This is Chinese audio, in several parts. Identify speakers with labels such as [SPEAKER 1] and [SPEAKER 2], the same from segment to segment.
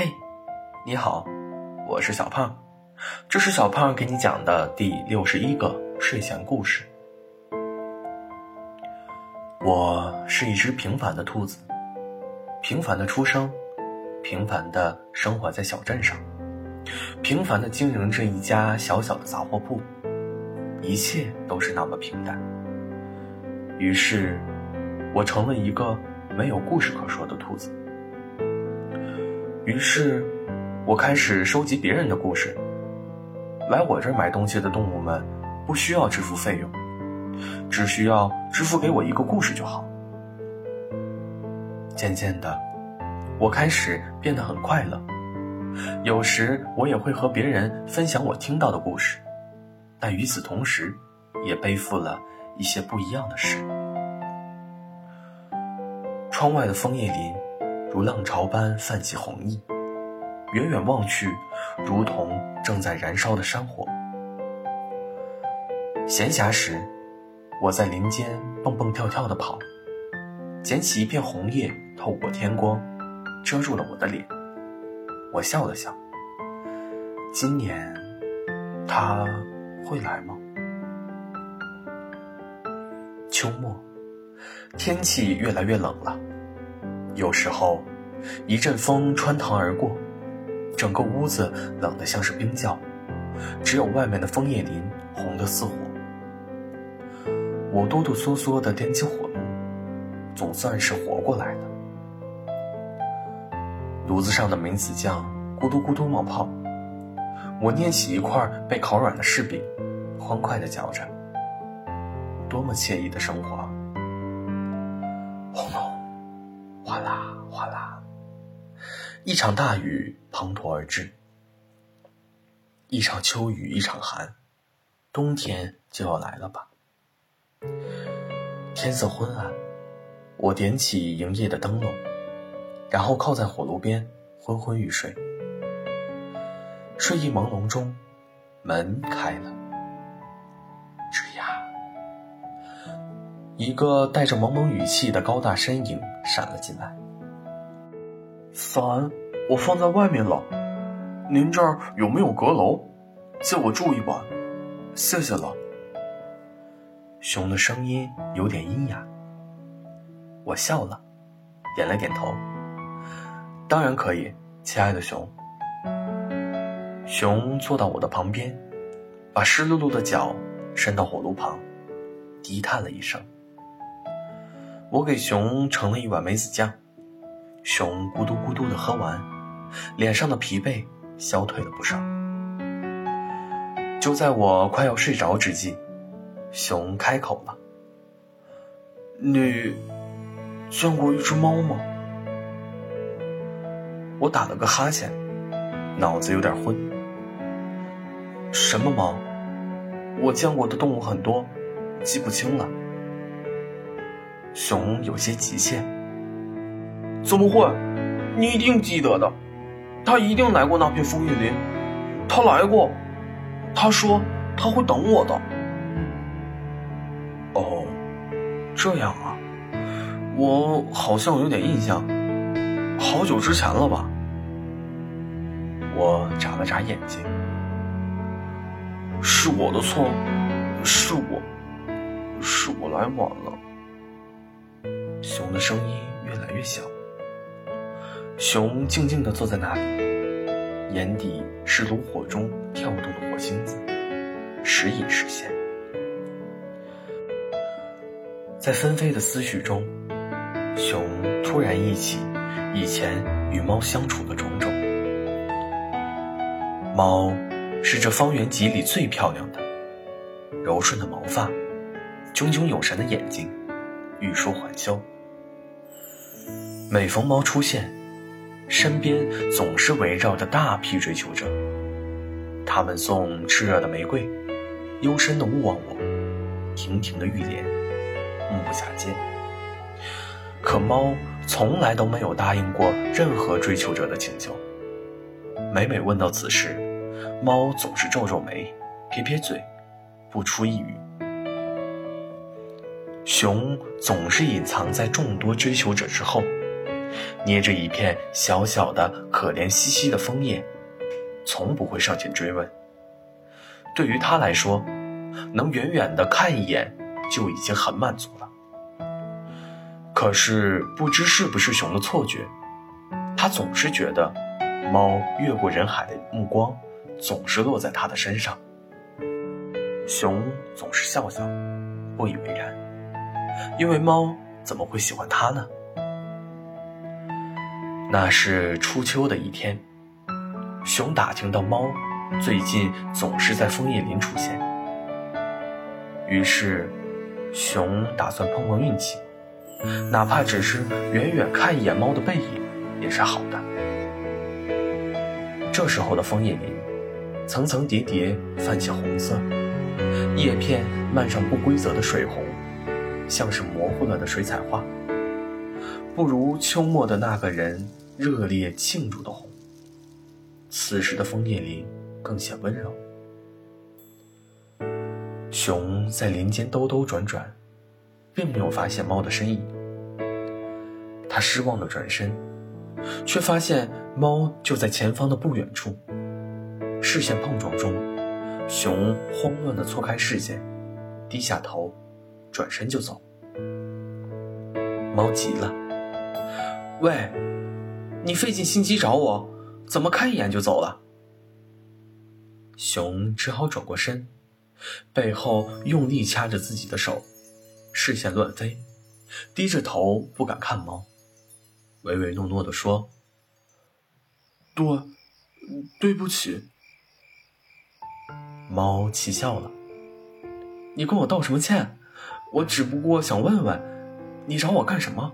[SPEAKER 1] 嘿，你好，我是小胖，这是小胖给你讲的第六十一个睡前故事。我是一只平凡的兔子，平凡的出生，平凡的生活在小镇上，平凡的经营着一家小小的杂货铺，一切都是那么平淡。于是，我成了一个没有故事可说的兔子。于是，我开始收集别人的故事。来我这儿买东西的动物们，不需要支付费用，只需要支付给我一个故事就好。渐渐的，我开始变得很快乐。有时我也会和别人分享我听到的故事，但与此同时，也背负了一些不一样的事。窗外的枫叶林。如浪潮般泛起红意，远远望去，如同正在燃烧的山火。闲暇时，我在林间蹦蹦跳跳地跑，捡起一片红叶，透过天光，遮住了我的脸。我笑了笑。今年，他会来吗？秋末，天气越来越冷了。有时候，一阵风穿堂而过，整个屋子冷得像是冰窖，只有外面的枫叶林红得似火。我哆哆嗦嗦地点起火炉，总算是活过来了。炉子上的梅子酱咕嘟咕嘟冒泡，我捏起一块被烤软的柿饼，欢快地嚼着。多么惬意的生活！轰隆！哗啦哗啦，一场大雨滂沱而至。一场秋雨一场寒，冬天就要来了吧？天色昏暗，我点起营业的灯笼，然后靠在火炉边昏昏欲睡。睡意朦胧中，门开了，吱呀，一个带着蒙蒙语气的高大身影。闪了进来，伞我放在外面了，您这儿有没有阁楼？借我住一晚，谢谢了。熊的声音有点阴哑，我笑了，点了点头。当然可以，亲爱的熊。熊坐到我的旁边，把湿漉漉的脚伸到火炉旁，低叹了一声。我给熊盛了一碗梅子酱，熊咕嘟咕嘟的喝完，脸上的疲惫消退了不少。就在我快要睡着之际，熊开口了：“你见过一只猫吗？”我打了个哈欠，脑子有点昏。什么猫？我见过的动物很多，记不清了。熊有些急切。怎么会？你一定记得的，他一定来过那片枫叶林。他来过，他说他会等我的。哦，这样啊，我好像有点印象，好久之前了吧？我眨了眨眼睛。是我的错，是我，是我来晚了。熊的声音越来越小。熊静静地坐在那里，眼底是炉火中跳动的火星子，时隐时现。在纷飞的思绪中，熊突然忆起以前与猫相处的种种。猫是这方圆几里最漂亮的，柔顺的毛发，炯炯有神的眼睛，欲说还休。每逢猫出现，身边总是围绕着大批追求者。他们送炽热的玫瑰，幽深的勿忘我，亭亭的玉莲，目不暇接。可猫从来都没有答应过任何追求者的请求。每每问到此事，猫总是皱皱眉，撇撇嘴，不出一语。熊总是隐藏在众多追求者之后。捏着一片小小的、可怜兮兮的枫叶，从不会上前追问。对于他来说，能远远的看一眼就已经很满足了。可是不知是不是熊的错觉，他总是觉得，猫越过人海的目光总是落在他的身上。熊总是笑笑，不以为然，因为猫怎么会喜欢他呢？那是初秋的一天，熊打听到猫最近总是在枫叶林出现，于是熊打算碰碰运气，哪怕只是远远看一眼猫的背影，也是好的。这时候的枫叶林，层层叠叠泛起红色。叶片漫上不规则的水红，像是模糊了的水彩画，不如秋末的那个人热烈庆祝的红。此时的枫叶林更显温柔。熊在林间兜兜转转，并没有发现猫的身影。他失望的转身，却发现猫就在前方的不远处。视线碰撞中。熊慌乱地错开视线，低下头，转身就走。猫急了：“喂，你费尽心机找我，怎么看一眼就走了？”熊只好转过身，背后用力掐着自己的手，视线乱飞，低着头不敢看猫，唯唯诺诺地说：“对，对不起。”猫气笑了：“你跟我道什么歉？我只不过想问问，你找我干什么？”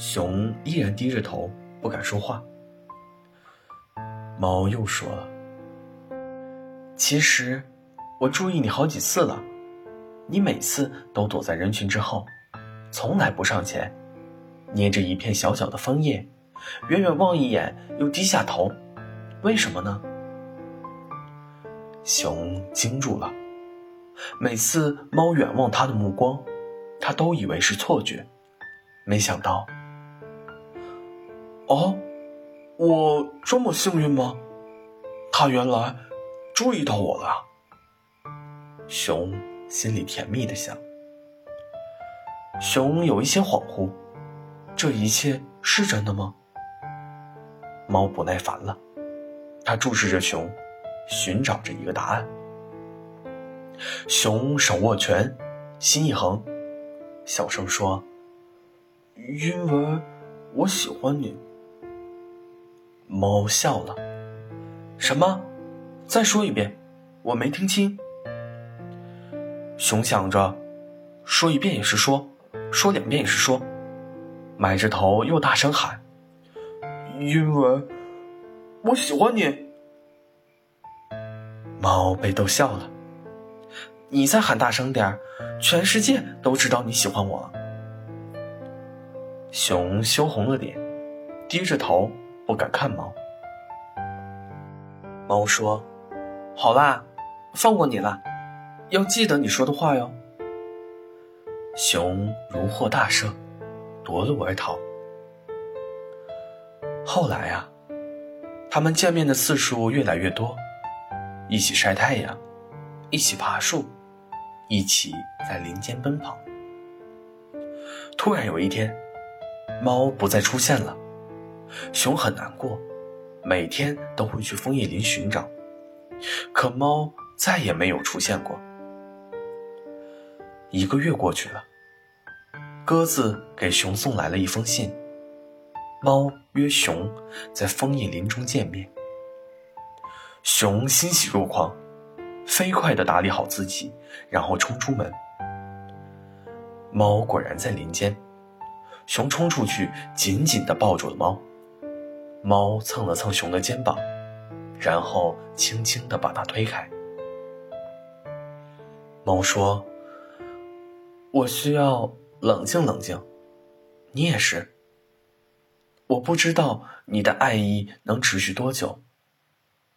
[SPEAKER 1] 熊依然低着头，不敢说话。猫又说了：“其实，我注意你好几次了，你每次都躲在人群之后，从来不上前，捏着一片小小的枫叶，远远望一眼又低下头，为什么呢？”熊惊住了，每次猫远望它的目光，它都以为是错觉，没想到，哦，我这么幸运吗？它原来注意到我了。熊心里甜蜜的想。熊有一些恍惚，这一切是真的吗？猫不耐烦了，它注视着熊。寻找着一个答案。熊手握拳，心一横，小声说：“因为我喜欢你。”猫笑了：“什么？再说一遍，我没听清。”熊想着，说一遍也是说，说两遍也是说，埋着头又大声喊：“因为我喜欢你。”猫被逗笑了，你再喊大声点全世界都知道你喜欢我。熊羞红了脸，低着头不敢看猫。猫说：“好啦，放过你了，要记得你说的话哟。”熊如获大赦，夺路而逃。后来啊，他们见面的次数越来越多。一起晒太阳，一起爬树，一起在林间奔跑。突然有一天，猫不再出现了，熊很难过，每天都会去枫叶林寻找，可猫再也没有出现过。一个月过去了，鸽子给熊送来了一封信，猫约熊在枫叶林中见面。熊欣喜若狂，飞快地打理好自己，然后冲出门。猫果然在林间，熊冲出去，紧紧地抱住了猫。猫蹭了蹭熊的肩膀，然后轻轻地把它推开。猫说：“我需要冷静冷静，你也是。我不知道你的爱意能持续多久。”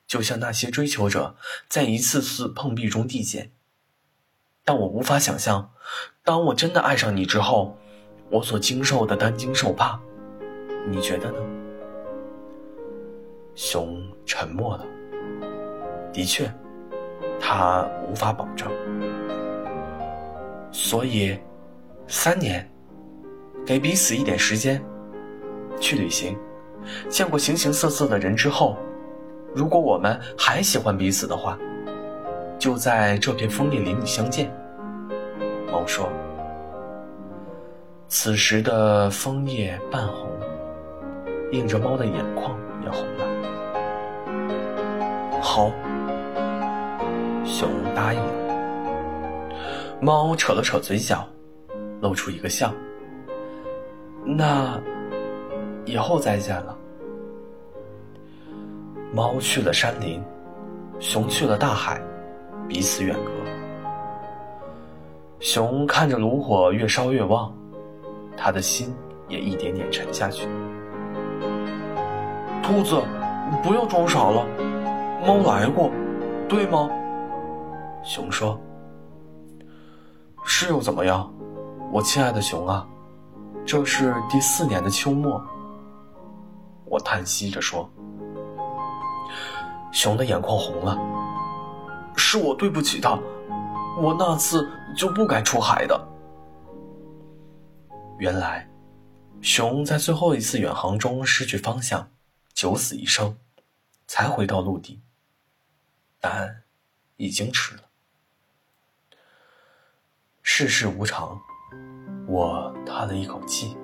[SPEAKER 1] 就像那些追求者在一次次碰壁中递减，但我无法想象，当我真的爱上你之后，我所经受的担惊受怕，你觉得呢？熊沉默了。的确，他无法保证。所以，三年，给彼此一点时间，去旅行，见过形形色色的人之后，如果我们还喜欢彼此的话，就在这片枫叶林里相见。猫说。此时的枫叶半红，映着猫的眼眶也红了。好，熊答应了。猫扯了扯嘴角，露出一个笑。那以后再见了。猫去了山林，熊去了大海，彼此远隔。熊看着炉火越烧越旺。他的心也一点点沉下去。兔子，不要装傻了，猫来过，对吗？熊说：“是又怎么样，我亲爱的熊啊？这是第四年的秋末。”我叹息着说。熊的眼眶红了。是我对不起他，我那次就不该出海的。原来，熊在最后一次远航中失去方向，九死一生，才回到陆地。但已经迟了。世事无常，我叹了一口气。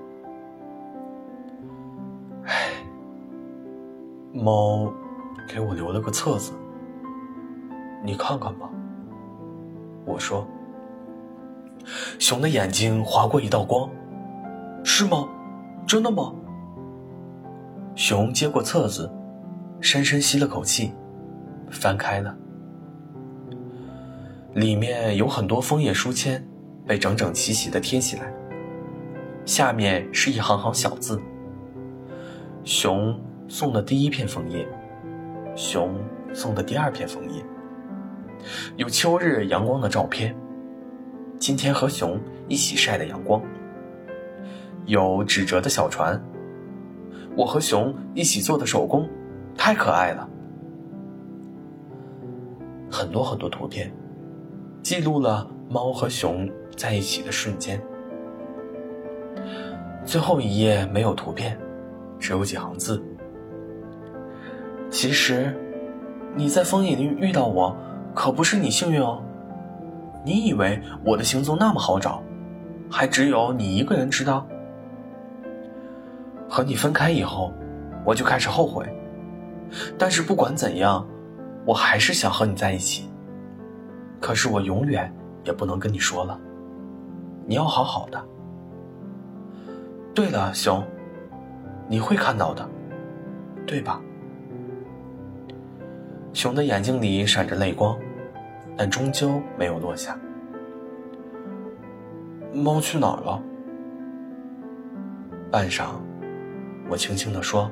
[SPEAKER 1] 唉，猫给我留了个册子，你看看吧。我说。熊的眼睛划过一道光。是吗？真的吗？熊接过册子，深深吸了口气，翻开了。里面有很多枫叶书签，被整整齐齐的贴起来。下面是一行行小字：熊送的第一片枫叶，熊送的第二片枫叶。有秋日阳光的照片，今天和熊一起晒的阳光。有纸折的小船，我和熊一起做的手工，太可爱了。很多很多图片，记录了猫和熊在一起的瞬间。最后一页没有图片，只有几行字。其实，你在枫叶林遇到我，可不是你幸运哦。你以为我的行踪那么好找，还只有你一个人知道？和你分开以后，我就开始后悔。但是不管怎样，我还是想和你在一起。可是我永远也不能跟你说了。你要好好的。对了，熊，你会看到的，对吧？熊的眼睛里闪着泪光，但终究没有落下。猫去哪儿了？半晌。我轻轻地说：“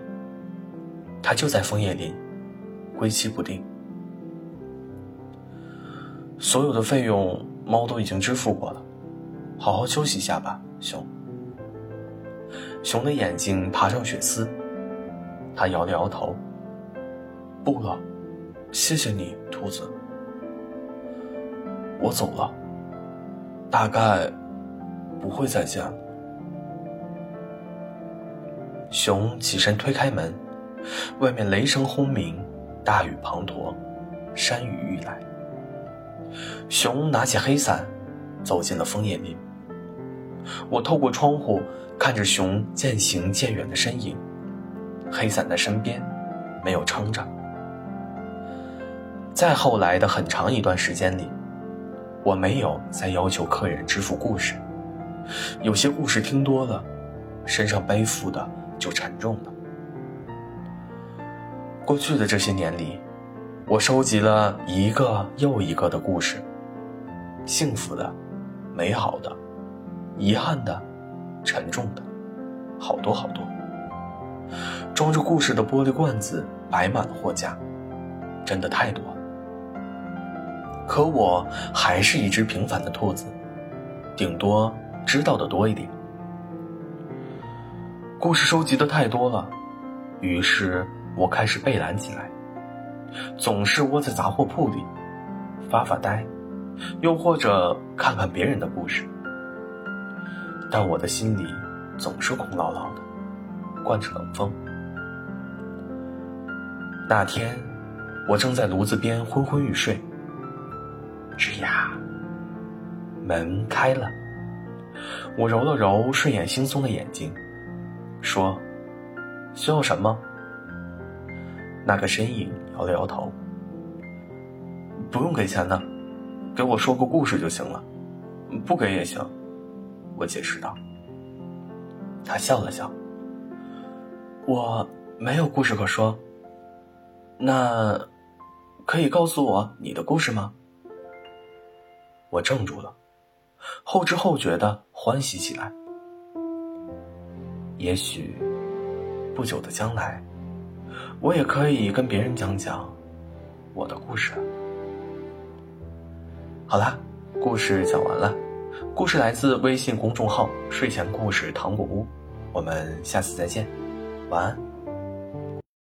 [SPEAKER 1] 它就在枫叶林，归期不定。所有的费用，猫都已经支付过了。好好休息一下吧，熊。”熊的眼睛爬上血丝，他摇了摇头：“不了，谢谢你，兔子。我走了，大概不会再见了。”熊起身推开门，外面雷声轰鸣，大雨滂沱，山雨欲来。熊拿起黑伞，走进了枫叶林。我透过窗户看着熊渐行渐远的身影，黑伞在身边，没有撑着。再后来的很长一段时间里，我没有再要求客人支付故事，有些故事听多了，身上背负的。就沉重了。过去的这些年里，我收集了一个又一个的故事，幸福的、美好的、遗憾的、沉重的，好多好多。装着故事的玻璃罐子摆满了货架，真的太多。可我还是一只平凡的兔子，顶多知道的多一点。故事收集的太多了，于是我开始背懒起来，总是窝在杂货铺里发发呆，又或者看看别人的故事。但我的心里总是空落落的，灌着冷风。那天，我正在炉子边昏昏欲睡，吱呀，门开了。我揉了揉睡眼惺忪的眼睛，说：“需要什么？”那个身影摇了摇头：“不用给钱的，给我说个故事就行了，不给也行。”我解释道。他笑了笑：“我没有故事可说。那，可以告诉我你的故事吗？”我怔住了。后知后觉的欢喜起来。也许，不久的将来，我也可以跟别人讲讲我的故事。好啦，故事讲完了。故事来自微信公众号“睡前故事糖果屋”，我们下次再见，晚安。